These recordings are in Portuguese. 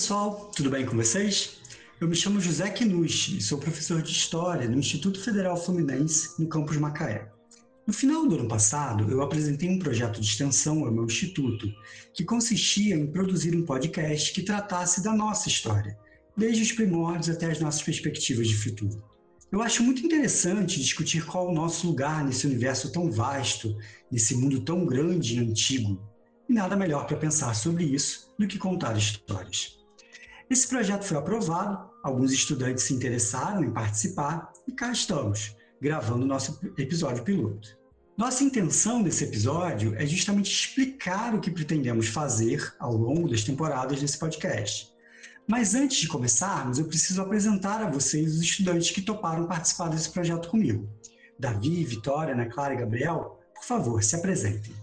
pessoal, tudo bem com vocês? Eu me chamo José Quinucci e sou professor de História no Instituto Federal Fluminense, no campus Macaé. No final do ano passado, eu apresentei um projeto de extensão ao meu instituto, que consistia em produzir um podcast que tratasse da nossa história, desde os primórdios até as nossas perspectivas de futuro. Eu acho muito interessante discutir qual o nosso lugar nesse universo tão vasto, nesse mundo tão grande e antigo. E nada melhor para pensar sobre isso do que contar histórias. Esse projeto foi aprovado, alguns estudantes se interessaram em participar e cá estamos, gravando nosso episódio piloto. Nossa intenção nesse episódio é justamente explicar o que pretendemos fazer ao longo das temporadas desse podcast. Mas antes de começarmos, eu preciso apresentar a vocês os estudantes que toparam participar desse projeto comigo. Davi, Vitória, Ana Clara e Gabriel, por favor, se apresentem.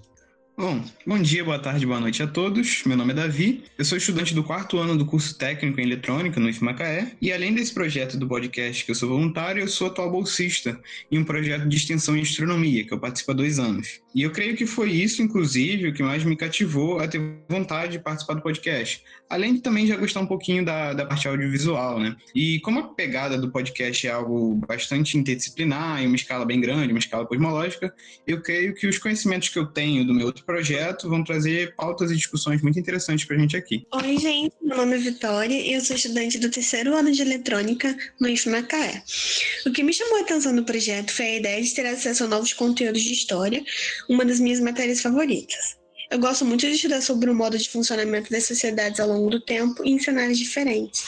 Bom, bom dia, boa tarde, boa noite a todos. Meu nome é Davi, eu sou estudante do quarto ano do curso técnico em eletrônica no IFMacaé e além desse projeto do podcast que eu sou voluntário, eu sou atual bolsista em um projeto de extensão em astronomia que eu participo há dois anos. E eu creio que foi isso, inclusive, o que mais me cativou a ter vontade de participar do podcast. Além de também já gostar um pouquinho da, da parte audiovisual, né? E como a pegada do podcast é algo bastante interdisciplinar, em uma escala bem grande, uma escala cosmológica, eu creio que os conhecimentos que eu tenho do meu outro projeto vão trazer pautas e discussões muito interessantes para a gente aqui. Oi, gente, meu nome é Vitória e eu sou estudante do terceiro ano de eletrônica no IFMacaé. O que me chamou a atenção no projeto foi a ideia de ter acesso a novos conteúdos de história, uma das minhas matérias favoritas. Eu gosto muito de estudar sobre o modo de funcionamento das sociedades ao longo do tempo e em cenários diferentes.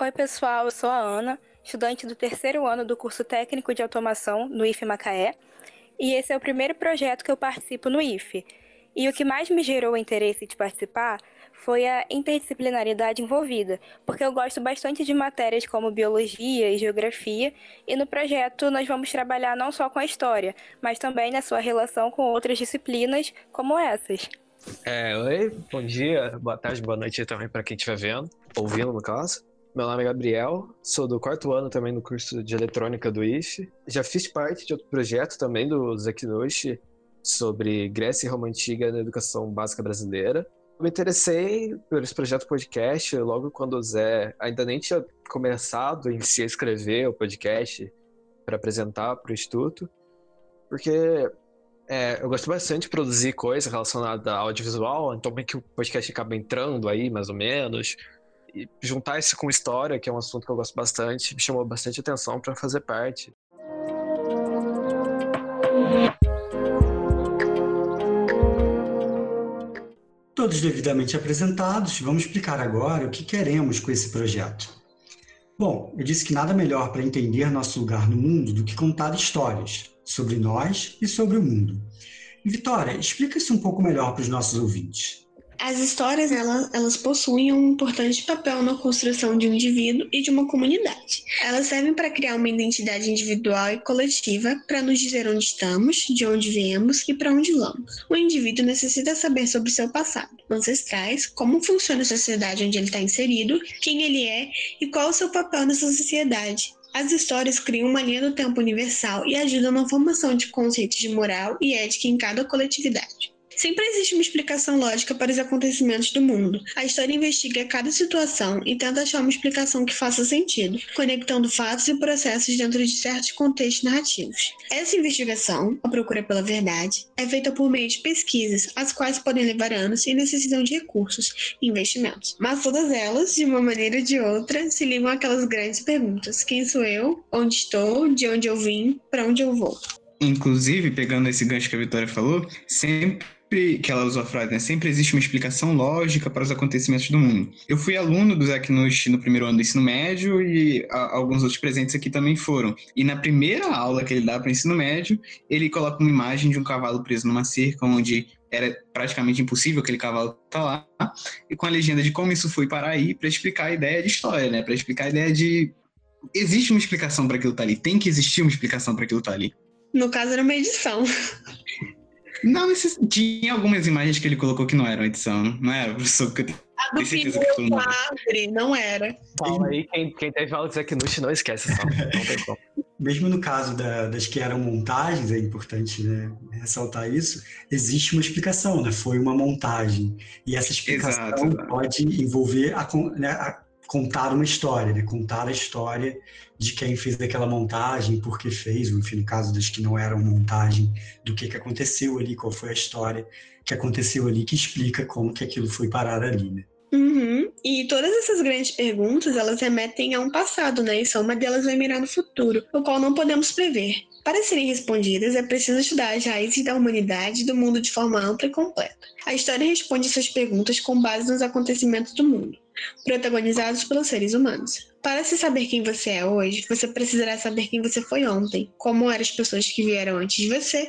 Oi, pessoal, eu sou a Ana, estudante do terceiro ano do curso técnico de automação no IFE Macaé, e esse é o primeiro projeto que eu participo no IFE. E o que mais me gerou o interesse de participar foi a interdisciplinaridade envolvida, porque eu gosto bastante de matérias como biologia e geografia, e no projeto nós vamos trabalhar não só com a história, mas também na sua relação com outras disciplinas como essas. É, oi, bom dia, boa tarde, boa noite também para quem estiver vendo, ouvindo no caso. Meu nome é Gabriel, sou do quarto ano também no curso de eletrônica do IFE. Já fiz parte de outro projeto também do Zekinushi sobre Grécia e Roma Antiga na educação básica brasileira me interessei por esse projeto podcast logo quando o Zé ainda nem tinha começado em a escrever o podcast para apresentar para o Instituto, porque é, eu gosto bastante de produzir coisa relacionada ao audiovisual, então bem que o podcast acaba entrando aí, mais ou menos, e juntar isso com história, que é um assunto que eu gosto bastante, me chamou bastante atenção para fazer parte. Todos devidamente apresentados, vamos explicar agora o que queremos com esse projeto. Bom, eu disse que nada melhor para entender nosso lugar no mundo do que contar histórias sobre nós e sobre o mundo. Vitória, explica isso um pouco melhor para os nossos ouvintes. As histórias elas, elas possuem um importante papel na construção de um indivíduo e de uma comunidade. Elas servem para criar uma identidade individual e coletiva, para nos dizer onde estamos, de onde viemos e para onde vamos. O indivíduo necessita saber sobre seu passado, ancestrais, como funciona a sociedade onde ele está inserido, quem ele é e qual o seu papel nessa sociedade. As histórias criam uma linha do tempo universal e ajudam na formação de conceitos de moral e ética em cada coletividade. Sempre existe uma explicação lógica para os acontecimentos do mundo. A história investiga cada situação e tenta achar uma explicação que faça sentido, conectando fatos e processos dentro de certos contextos narrativos. Essa investigação, a procura pela verdade, é feita por meio de pesquisas, as quais podem levar anos e necessitam de recursos e investimentos. Mas todas elas, de uma maneira ou de outra, se ligam àquelas grandes perguntas: quem sou eu? Onde estou? De onde eu vim? Para onde eu vou? Inclusive, pegando esse gancho que a Vitória falou, sempre sempre que ela usou a frase, né, sempre existe uma explicação lógica para os acontecimentos do mundo. Eu fui aluno do Zach Nush no primeiro ano do ensino médio e a, alguns outros presentes aqui também foram. E na primeira aula que ele dá para o ensino médio, ele coloca uma imagem de um cavalo preso numa cerca, onde era praticamente impossível aquele cavalo tá lá, e com a legenda de como isso foi parar aí, para explicar a ideia de história, né? Para explicar a ideia de existe uma explicação para aquilo tá ali, tem que existir uma explicação para aquilo tá ali. No caso era uma edição. Não, esses, tinha algumas imagens que ele colocou que não eram edição, não era, professor? Que a do filho do não era. Fala aí, quem, quem teve aula de Zeknush não esquece, só. não tem como. mesmo no caso da, das que eram montagens, é importante né, ressaltar isso, existe uma explicação, né? Foi uma montagem. E essa explicação Exato, pode envolver a, né, a, contar uma história, né? Contar a história de quem fez aquela montagem, por que fez, enfim, no caso das que não eram montagem, do que, que aconteceu ali, qual foi a história que aconteceu ali, que explica como que aquilo foi parar ali, né? Uhum. E todas essas grandes perguntas, elas remetem a um passado, né? E só uma delas vai mirar no futuro, o qual não podemos prever. Para serem respondidas, é preciso estudar as raízes da humanidade e do mundo de forma ampla e completa. A história responde essas perguntas com base nos acontecimentos do mundo, protagonizados pelos seres humanos. Para se saber quem você é hoje, você precisará saber quem você foi ontem, como eram as pessoas que vieram antes de você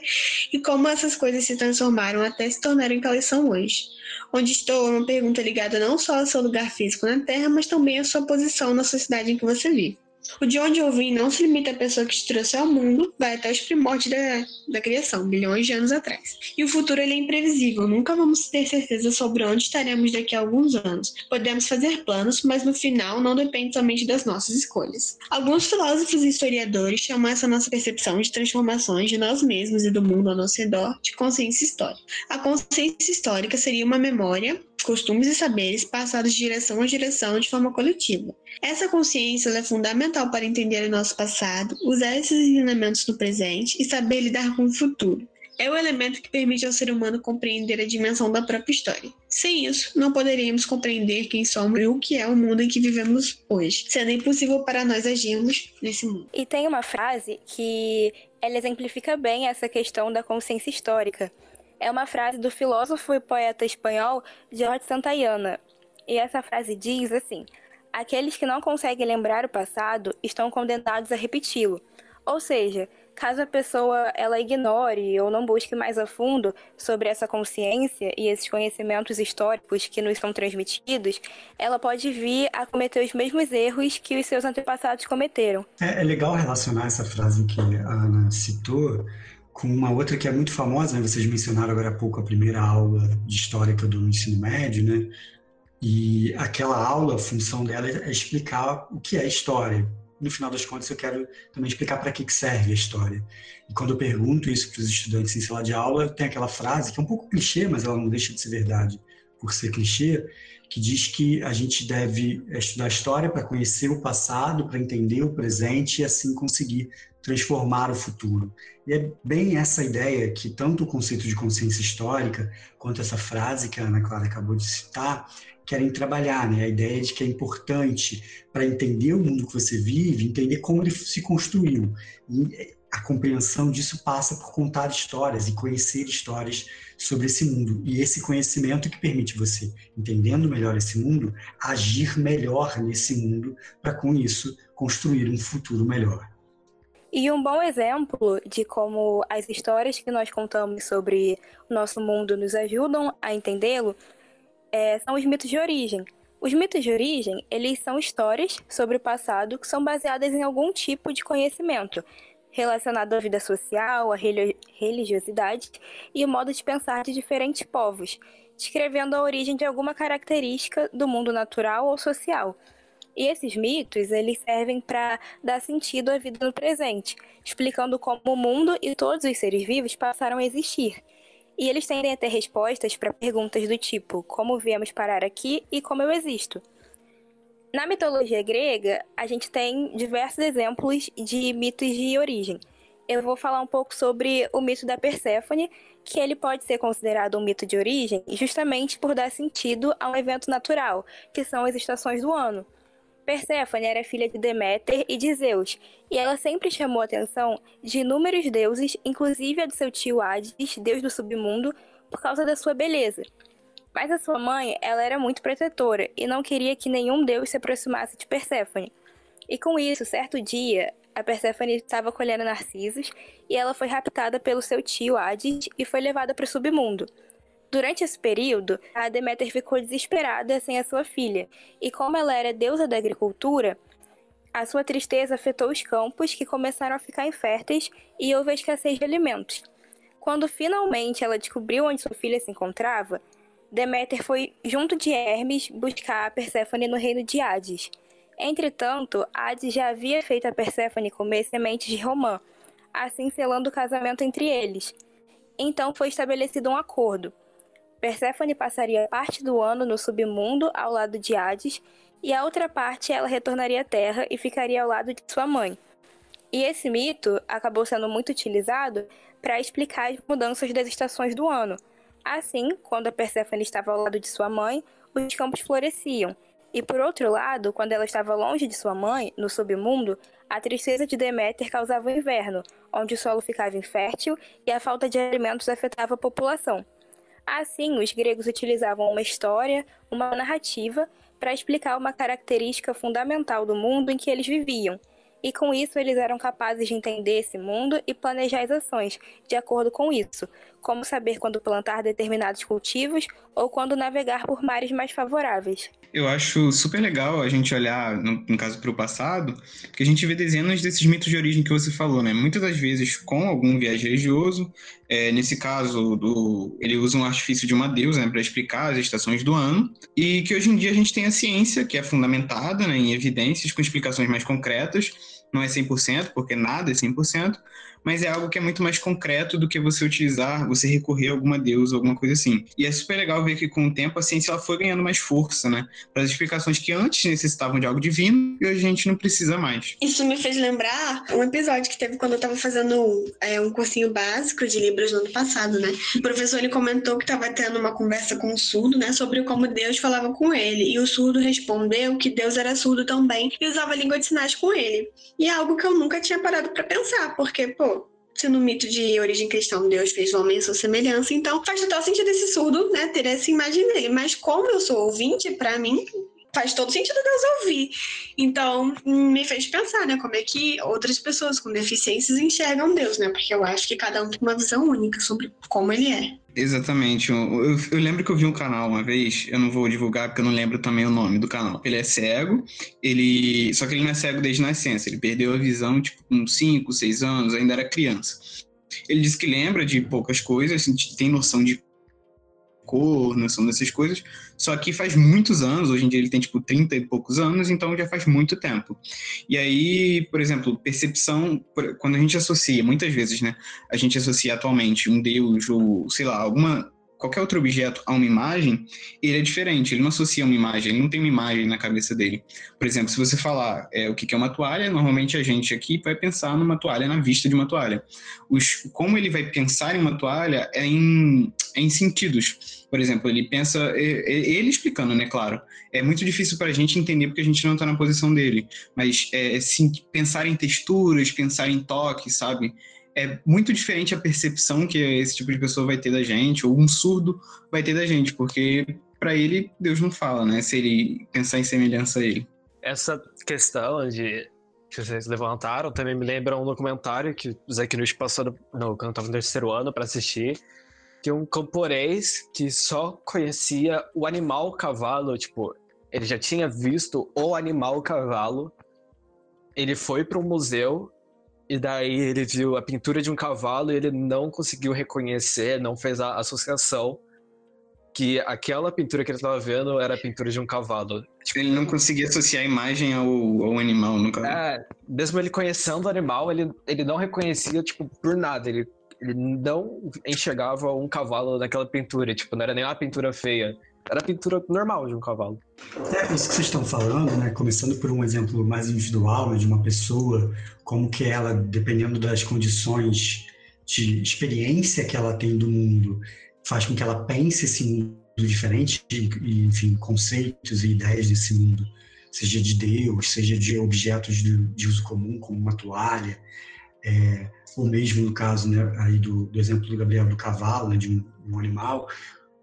e como essas coisas se transformaram até se tornarem o que elas são hoje. Onde estou é uma pergunta ligada não só ao seu lugar físico na Terra, mas também à sua posição na sociedade em que você vive. O de onde eu vim não se limita à pessoa que te trouxe ao mundo, vai até os primórdios da, da criação, bilhões de anos atrás. E o futuro é imprevisível, nunca vamos ter certeza sobre onde estaremos daqui a alguns anos. Podemos fazer planos, mas no final não depende somente das nossas escolhas. Alguns filósofos e historiadores chamam essa nossa percepção de transformações de nós mesmos e do mundo ao nosso redor de consciência histórica. A consciência histórica seria uma memória costumes e saberes passados de geração a geração de forma coletiva. Essa consciência é fundamental para entender o nosso passado, usar esses ensinamentos no presente e saber lidar com o futuro. É o elemento que permite ao ser humano compreender a dimensão da própria história. Sem isso, não poderíamos compreender quem somos e o que é o mundo em que vivemos hoje, sendo impossível para nós agirmos nesse mundo. E tem uma frase que ela exemplifica bem essa questão da consciência histórica é uma frase do filósofo e poeta espanhol Jorge Santayana. E essa frase diz assim: Aqueles que não conseguem lembrar o passado estão condenados a repeti-lo. Ou seja, caso a pessoa ela ignore ou não busque mais a fundo sobre essa consciência e esses conhecimentos históricos que nos são transmitidos, ela pode vir a cometer os mesmos erros que os seus antepassados cometeram. É, é legal relacionar essa frase que a Ana citou com uma outra que é muito famosa, né? vocês mencionaram agora há pouco a primeira aula de história no ensino médio, né? E aquela aula, a função dela é explicar o que é história. No final das contas, eu quero também explicar para que serve a história. E quando eu pergunto isso para os estudantes em sala de aula, tem aquela frase que é um pouco clichê, mas ela não deixa de ser verdade por ser clichê, que diz que a gente deve estudar história para conhecer o passado, para entender o presente e assim conseguir transformar o futuro. E é bem essa ideia que tanto o conceito de consciência histórica quanto essa frase que a Ana Clara acabou de citar querem trabalhar, né? A ideia de que é importante para entender o mundo que você vive, entender como ele se construiu. E a compreensão disso passa por contar histórias e conhecer histórias sobre esse mundo. E esse conhecimento que permite você, entendendo melhor esse mundo, agir melhor nesse mundo para com isso construir um futuro melhor. E um bom exemplo de como as histórias que nós contamos sobre o nosso mundo nos ajudam a entendê-lo é, são os mitos de origem. Os mitos de origem, eles são histórias sobre o passado que são baseadas em algum tipo de conhecimento relacionado à vida social, à religiosidade e o modo de pensar de diferentes povos, descrevendo a origem de alguma característica do mundo natural ou social. E esses mitos, eles servem para dar sentido à vida no presente, explicando como o mundo e todos os seres vivos passaram a existir. E eles tendem a ter respostas para perguntas do tipo: como viemos parar aqui e como eu existo? Na mitologia grega, a gente tem diversos exemplos de mitos de origem. Eu vou falar um pouco sobre o mito da Perséfone, que ele pode ser considerado um mito de origem justamente por dar sentido a um evento natural, que são as estações do ano. Perséfone era filha de Deméter e de Zeus, e ela sempre chamou a atenção de inúmeros deuses, inclusive a de seu tio Hades, deus do submundo, por causa da sua beleza. Mas a sua mãe, ela era muito protetora e não queria que nenhum deus se aproximasse de Perséfone. E com isso, certo dia, a Perséfone estava colhendo narcisos e ela foi raptada pelo seu tio Hades e foi levada para o submundo. Durante esse período, a Deméter ficou desesperada sem a sua filha, e como ela era deusa da agricultura, a sua tristeza afetou os campos, que começaram a ficar inférteis e houve a escassez de alimentos. Quando finalmente ela descobriu onde sua filha se encontrava, Deméter foi junto de Hermes buscar a Perséfone no reino de Hades. Entretanto, Hades já havia feito a Perséfone comer sementes de romã, assim selando o casamento entre eles. Então foi estabelecido um acordo. Perséfone passaria parte do ano no submundo ao lado de Hades, e a outra parte ela retornaria à Terra e ficaria ao lado de sua mãe. E esse mito acabou sendo muito utilizado para explicar as mudanças das estações do ano. Assim, quando a Perséfone estava ao lado de sua mãe, os campos floresciam, e por outro lado, quando ela estava longe de sua mãe, no submundo, a tristeza de Deméter causava o inverno, onde o solo ficava infértil e a falta de alimentos afetava a população. Assim, os gregos utilizavam uma história, uma narrativa, para explicar uma característica fundamental do mundo em que eles viviam, e com isso eles eram capazes de entender esse mundo e planejar as ações de acordo com isso, como saber quando plantar determinados cultivos ou quando navegar por mares mais favoráveis. Eu acho super legal a gente olhar, no, no caso, para o passado, que a gente vê dezenas desses mitos de origem que você falou, né? Muitas das vezes com algum viés religioso. É, nesse caso, do, ele usa um artifício de uma deusa né, para explicar as estações do ano. E que hoje em dia a gente tem a ciência, que é fundamentada né, em evidências com explicações mais concretas. Não é 100%, porque nada é 100%, mas é algo que é muito mais concreto do que você utilizar, você recorrer a alguma deusa, alguma coisa assim. E é super legal ver que com o tempo a ciência ela foi ganhando mais força, né? Para as explicações que antes necessitavam de algo divino e hoje a gente não precisa mais. Isso me fez lembrar um episódio que teve quando eu estava fazendo é, um cursinho básico de Libras no ano passado, né? O professor ele comentou que estava tendo uma conversa com o surdo, né? Sobre como Deus falava com ele. E o surdo respondeu que Deus era surdo também e usava língua de sinais com ele. E é algo que eu nunca tinha parado para pensar, porque, pô, se no mito de origem cristã Deus fez o homem à sua semelhança, então faz total sentido esse surdo, né, ter essa imagem dele. Mas como eu sou ouvinte, para mim faz todo sentido Deus ouvir. Então, me fez pensar, né, como é que outras pessoas com deficiências enxergam Deus, né? Porque eu acho que cada um tem uma visão única sobre como ele é. Exatamente. Eu, eu, eu, lembro que eu vi um canal uma vez, eu não vou divulgar porque eu não lembro também o nome do canal. Ele é cego, ele só que ele não é cego desde nascença, ele perdeu a visão tipo com 5, 6 anos, ainda era criança. Ele diz que lembra de poucas coisas, tem noção de cor, noção dessas coisas. Só que faz muitos anos, hoje em dia ele tem tipo 30 e poucos anos, então já faz muito tempo. E aí, por exemplo, percepção, quando a gente associa, muitas vezes, né, a gente associa atualmente um deus ou, sei lá, alguma qualquer outro objeto a uma imagem, ele é diferente, ele não associa uma imagem, ele não tem uma imagem na cabeça dele. Por exemplo, se você falar é, o que é uma toalha, normalmente a gente aqui vai pensar numa toalha na vista de uma toalha. Os, como ele vai pensar em uma toalha é em, é em sentidos. Por exemplo, ele pensa, ele explicando, né, claro, é muito difícil para a gente entender porque a gente não está na posição dele, mas é, sim, pensar em texturas, pensar em toque, sabe? É muito diferente a percepção que esse tipo de pessoa vai ter da gente, ou um surdo vai ter da gente, porque para ele Deus não fala, né? Se ele pensar em semelhança a ele. Essa questão de que vocês levantaram também me lembra um documentário que o Zé Knut passou no, no, quando estava no terceiro ano para assistir, que um camponês que só conhecia o animal cavalo, tipo, ele já tinha visto o animal cavalo, ele foi para um museu e daí ele viu a pintura de um cavalo e ele não conseguiu reconhecer, não fez a associação que aquela pintura que ele estava vendo era a pintura de um cavalo. Tipo, ele não conseguia associar a imagem ao, ao animal, nunca. É, mesmo ele conhecendo o animal, ele, ele não reconhecia, tipo, por nada. Ele, ele não enxergava um cavalo naquela pintura. Tipo, não era nem uma pintura feia. Era a pintura normal de um cavalo. É isso que vocês estão falando, né? Começando por um exemplo mais individual de uma pessoa, como que ela, dependendo das condições de experiência que ela tem do mundo, faz com que ela pense esse mundo diferente, e, enfim, conceitos e ideias desse mundo, seja de Deus, seja de objetos de, de uso comum, como uma toalha, é, ou mesmo no caso né, aí do, do exemplo do Gabriel do cavalo, né, de um, um animal,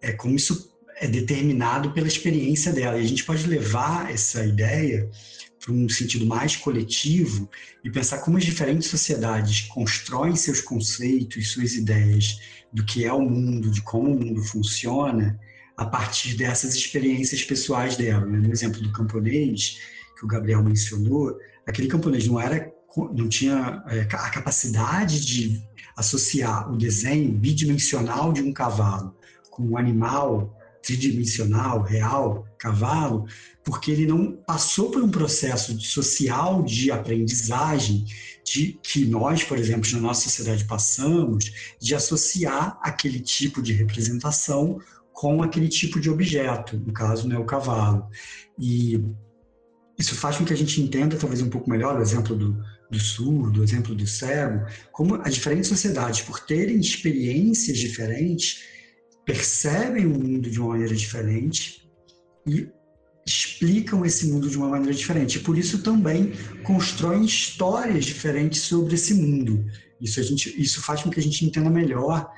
é como isso é determinado pela experiência dela. E a gente pode levar essa ideia para um sentido mais coletivo e pensar como as diferentes sociedades constroem seus conceitos, suas ideias do que é o mundo, de como o mundo funciona, a partir dessas experiências pessoais dela. Né? No exemplo do camponês, que o Gabriel mencionou, aquele camponês não era não tinha é, a capacidade de associar o desenho bidimensional de um cavalo com um animal tridimensional, real, cavalo, porque ele não passou por um processo social de aprendizagem de que nós, por exemplo, na nossa sociedade passamos, de associar aquele tipo de representação com aquele tipo de objeto, no caso, né, o cavalo. E isso faz com que a gente entenda talvez um pouco melhor o exemplo do, do surdo, o exemplo do cego, como as diferentes sociedades, por terem experiências diferentes, percebem o mundo de uma maneira diferente e explicam esse mundo de uma maneira diferente. E por isso também constroem histórias diferentes sobre esse mundo. Isso, a gente, isso faz com que a gente entenda melhor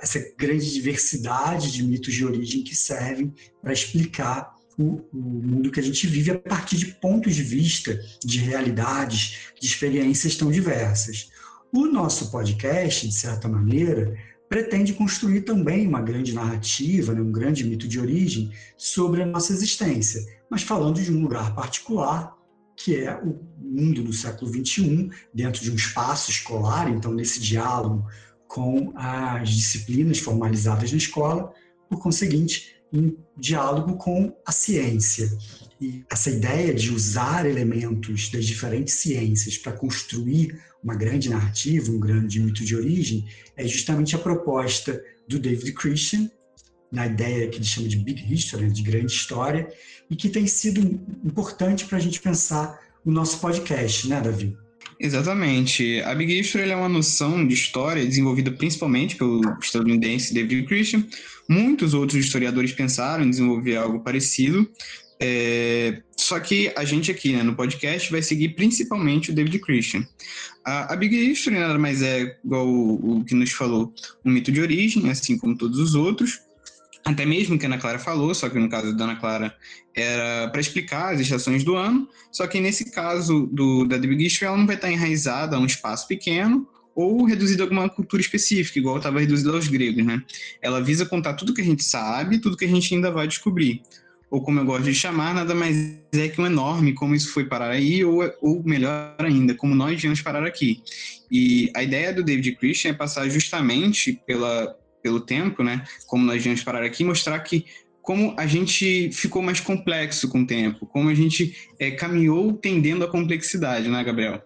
essa grande diversidade de mitos de origem que servem para explicar o, o, mundo que a gente vive a partir de pontos de vista, de realidades, de experiências tão diversas. O nosso podcast, de certa maneira, pretende construir também uma grande narrativa, né, um grande mito de origem sobre a nossa existência, mas falando de um lugar particular, que é o mundo no século XXI, dentro de um espaço escolar, então nesse diálogo com as disciplinas formalizadas na escola, por conseguinte, em diálogo com a ciência. E essa ideia de usar elementos das diferentes ciências para construir uma grande narrativa, um grande mito de origem, é justamente a proposta do David Christian, na ideia que ele chama de Big History, de grande história, e que tem sido importante para a gente pensar o nosso podcast, né, Davi? Exatamente. A Big History é uma noção de história desenvolvida principalmente pelo estadunidense David Christian. Muitos outros historiadores pensaram em desenvolver algo parecido, é, só que a gente aqui né, no podcast vai seguir principalmente o David Christian. A, a Big History nada mais é, igual o, o, que nos falou, um mito de origem, assim como todos os outros, até mesmo que a Ana Clara falou, só que no caso da Ana Clara era para explicar as estações do ano, só que nesse caso do, da The Big History ela não vai estar enraizada a um espaço pequeno ou reduzida a alguma cultura específica, igual estava reduzida aos gregos, né? Ela visa contar tudo que a gente sabe, tudo que a gente ainda vai descobrir. Ou como eu gosto de chamar, nada mais é que um enorme como isso foi parar aí, ou, ou melhor ainda, como nós viemos parar aqui. E a ideia do David Christian é passar justamente pela, pelo tempo, né? Como nós viemos parar aqui, mostrar que como a gente ficou mais complexo com o tempo, como a gente é, caminhou tendendo à complexidade, né, Gabriel?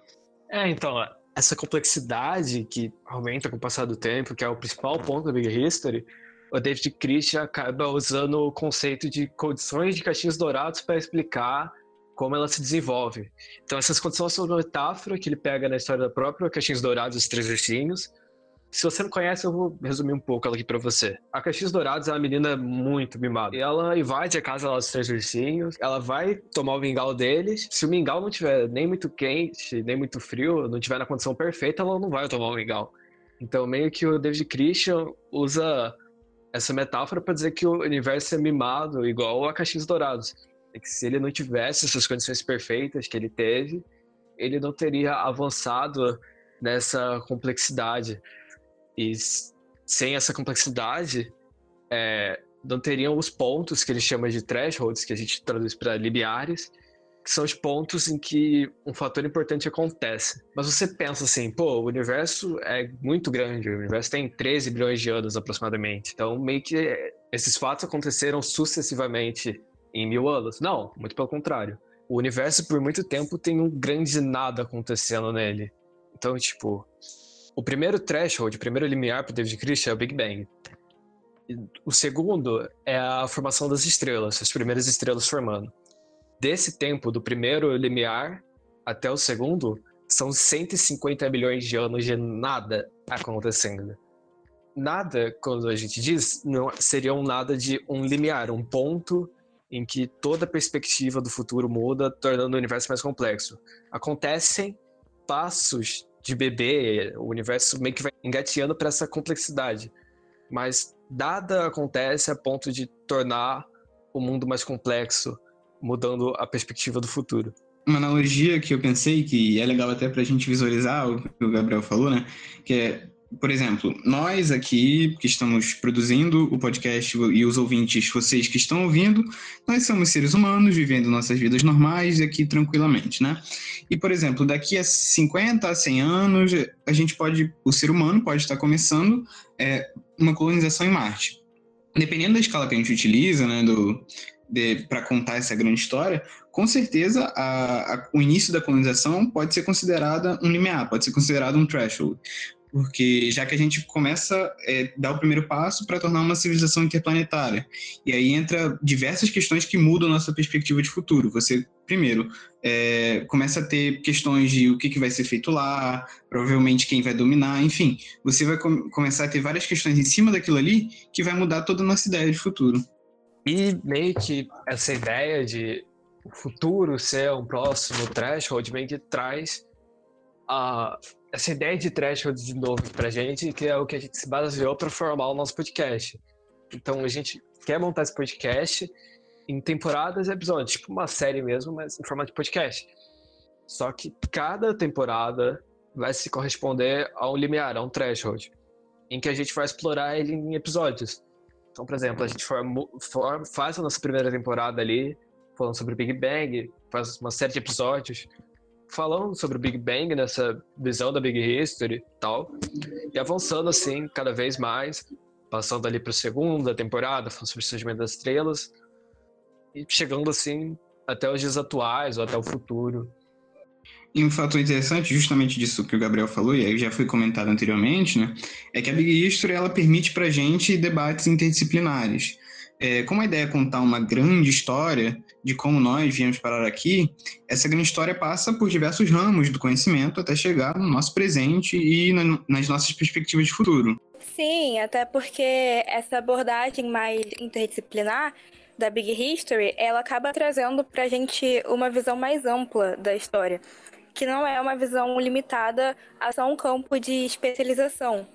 É, então, essa complexidade que aumenta com o passar do tempo, que é o principal ponto da Big History, o David Christian acaba usando o conceito de condições de caixinhos dourados para explicar como ela se desenvolve. Então, essas condições são uma metáfora que ele pega na história da própria Caixinhos Dourados, os Três Ursinhos, se você não conhece, eu vou resumir um pouco ela aqui pra você. A Caxias Dourados é uma menina muito mimada. Ela invade a casa dos três ursinhos, ela vai tomar o mingau deles. Se o mingau não tiver nem muito quente, nem muito frio, não tiver na condição perfeita, ela não vai tomar o mingau. Então, meio que o David Christian usa essa metáfora para dizer que o universo é mimado, igual a Caxias Dourados. É que se ele não tivesse essas condições perfeitas que ele teve, ele não teria avançado nessa complexidade. E sem essa complexidade, é, não teriam os pontos que ele chama de thresholds, que a gente traduz para limiares, que são os pontos em que um fator importante acontece. Mas você pensa assim, pô, o universo é muito grande, o universo tem 13 bilhões de anos aproximadamente. Então, meio que esses fatos aconteceram sucessivamente em mil anos. Não, muito pelo contrário. O universo, por muito tempo, tem um grande nada acontecendo nele. Então, tipo, o primeiro threshold, o primeiro limiar para David Christian é o Big Bang. O segundo é a formação das estrelas, as primeiras estrelas formando. Desse tempo, do primeiro limiar até o segundo, são 150 milhões de anos de nada acontecendo. Nada, quando a gente diz, não seria um nada de um limiar, um ponto em que toda a perspectiva do futuro muda, tornando o universo mais complexo. Acontecem passos de bebê, o universo meio que vai engateando para essa complexidade. Mas nada acontece a ponto de tornar o mundo mais complexo, mudando a perspectiva do futuro. Uma analogia que eu pensei que é legal até para a gente visualizar o que o Gabriel falou, né? Que é por exemplo, nós aqui que estamos produzindo o podcast e os ouvintes, vocês que estão ouvindo, nós somos seres humanos vivendo nossas vidas normais aqui tranquilamente, né? E, por exemplo, daqui a 50 a 100 anos, a gente pode, o ser humano pode estar começando é, uma colonização em Marte. dependendo da escala que a gente utiliza, né, do, para contar essa grande história, com certeza a, a, o início da colonização pode ser considerada um limiar, pode ser considerado um threshold, porque já que a gente começa a é, dar o primeiro passo para tornar uma civilização interplanetária, e aí entra diversas questões que mudam nossa perspectiva de futuro. Você, primeiro, é, começa a ter questões de o que, que vai ser feito lá, provavelmente quem vai dominar, enfim, você vai com começar a ter várias questões em cima daquilo ali que vai mudar toda a nossa ideia de futuro. E meio que essa ideia de o futuro ser um próximo threshold meio que traz a, essa ideia de threshold de novo pra gente, que é o que a gente se baseou para formar o nosso podcast. Então a gente quer montar esse podcast em temporadas e episódios, tipo uma série mesmo, mas em formato de podcast. Só que cada temporada vai se corresponder a um limiar, a um threshold, em que a gente vai explorar ele em episódios. Então, por exemplo, a gente faz a nossa primeira temporada ali, falando sobre Big Bang, faz uma série de episódios falando sobre o Big Bang, nessa visão da Big History e tal, e avançando assim cada vez mais, passando ali para a segunda temporada, falando sobre o surgimento das estrelas, e chegando assim até os dias atuais ou até o futuro. E um fator interessante, justamente disso que o Gabriel falou, e aí já foi comentado anteriormente, né, é que a Big History ela permite para gente debates interdisciplinares. É, como a ideia é contar uma grande história de como nós viemos parar aqui, essa grande história passa por diversos ramos do conhecimento até chegar no nosso presente e na, nas nossas perspectivas de futuro. Sim, até porque essa abordagem mais interdisciplinar da Big History, ela acaba trazendo para a gente uma visão mais ampla da história, que não é uma visão limitada a só um campo de especialização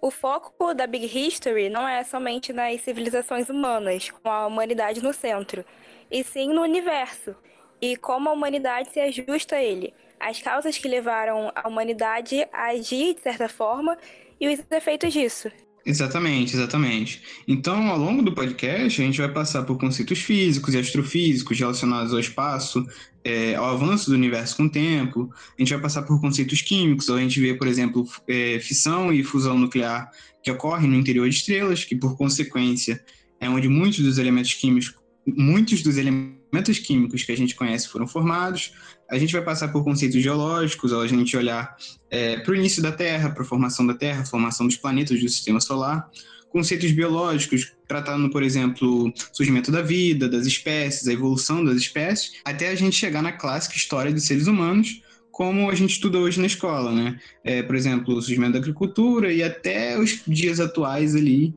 o foco da Big History não é somente nas civilizações humanas, com a humanidade no centro, e sim no universo, e como a humanidade se ajusta a ele, as causas que levaram a humanidade a agir de certa forma e os efeitos disso. Exatamente, exatamente. Então, ao longo do podcast, a gente vai passar por conceitos físicos e astrofísicos relacionados ao espaço, é, ao avanço do universo com o tempo. A gente vai passar por conceitos químicos, a gente vê, por exemplo, é, fissão e fusão nuclear que ocorrem no interior de estrelas, que por consequência é onde muitos dos elementos químicos, muitos dos elementos químicos que a gente conhece foram formados. A gente vai passar por conceitos geológicos, a gente olhar é, para o início da Terra, para a formação da Terra, formação dos planetas do Sistema Solar. Conceitos biológicos, tratando, por exemplo, surgimento da vida, das espécies, a evolução das espécies, até a gente chegar na clássica história dos seres humanos, como a gente estuda hoje na escola, né? É, por exemplo, o surgimento da agricultura e até os dias atuais ali,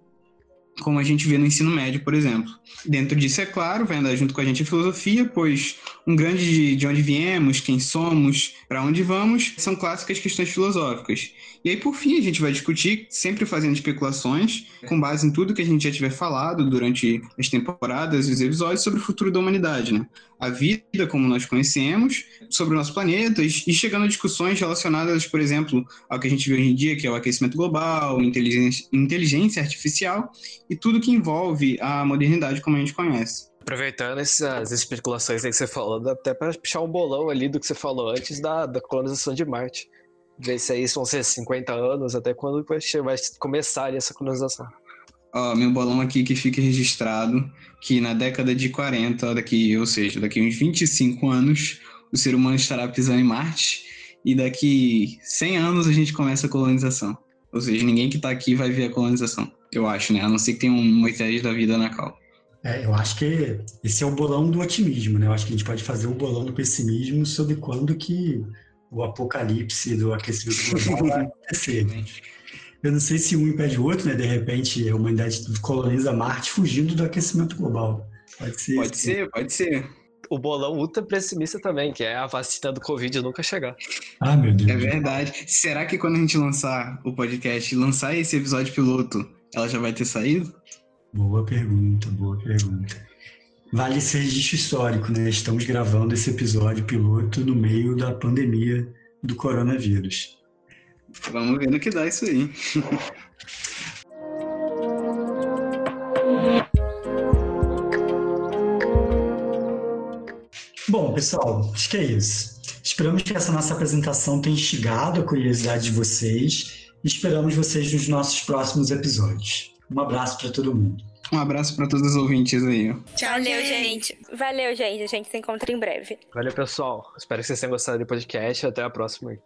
como a gente vê no ensino médio, por exemplo. Dentro disso, é claro, vai andar junto com a gente a filosofia, pois um grande de, de onde viemos, quem somos, para onde vamos, são clássicas questões filosóficas. E aí, por fim, a gente vai discutir, sempre fazendo especulações, com base em tudo que a gente já tiver falado durante as temporadas e os episódios sobre o futuro da humanidade, né? A vida como nós conhecemos, sobre o nosso planeta, e chegando a discussões relacionadas, por exemplo, ao que a gente vê hoje em dia, que é o aquecimento global, inteligência, inteligência artificial e tudo que envolve a modernidade como a gente conhece. Aproveitando essas especulações que você falou, dá até para puxar um bolão ali do que você falou antes da, da colonização de Marte ver se aí vão ser 50 anos, até quando vai começar essa colonização. Ó, meu bolão aqui que fica registrado que na década de 40, daqui, ou seja, daqui uns 25 anos, o ser humano estará pisando em Marte e daqui 100 anos a gente começa a colonização. Ou seja, ninguém que está aqui vai ver a colonização, eu acho, né? A não ser que tenha um Moisés da vida na cal. É, eu acho que esse é o bolão do otimismo, né? Eu acho que a gente pode fazer o bolão do pessimismo sobre quando que o apocalipse do aquecimento global vai acontecer. Eu não sei se um impede o outro, né? De repente a humanidade coloniza Marte fugindo do aquecimento global. Pode ser. Pode ser, pode ser. O bolão ultra pessimista também, que é a vacina do Covid nunca chegar. Ah, meu Deus. É verdade. Será que quando a gente lançar o podcast, lançar esse episódio piloto, ela já vai ter saído? Boa pergunta, boa pergunta. Vale esse registro histórico, né? Estamos gravando esse episódio piloto no meio da pandemia do coronavírus. Vamos ver no que dá isso aí. Bom, pessoal, acho que é isso. Esperamos que essa nossa apresentação tenha instigado a curiosidade de vocês e esperamos vocês nos nossos próximos episódios. Um abraço para todo mundo. Um abraço para todos os ouvintes aí. Tchau, Valeu, gente. Valeu, gente. A gente se encontra em breve. Valeu, pessoal. Espero que vocês tenham gostado do podcast. Até a próxima.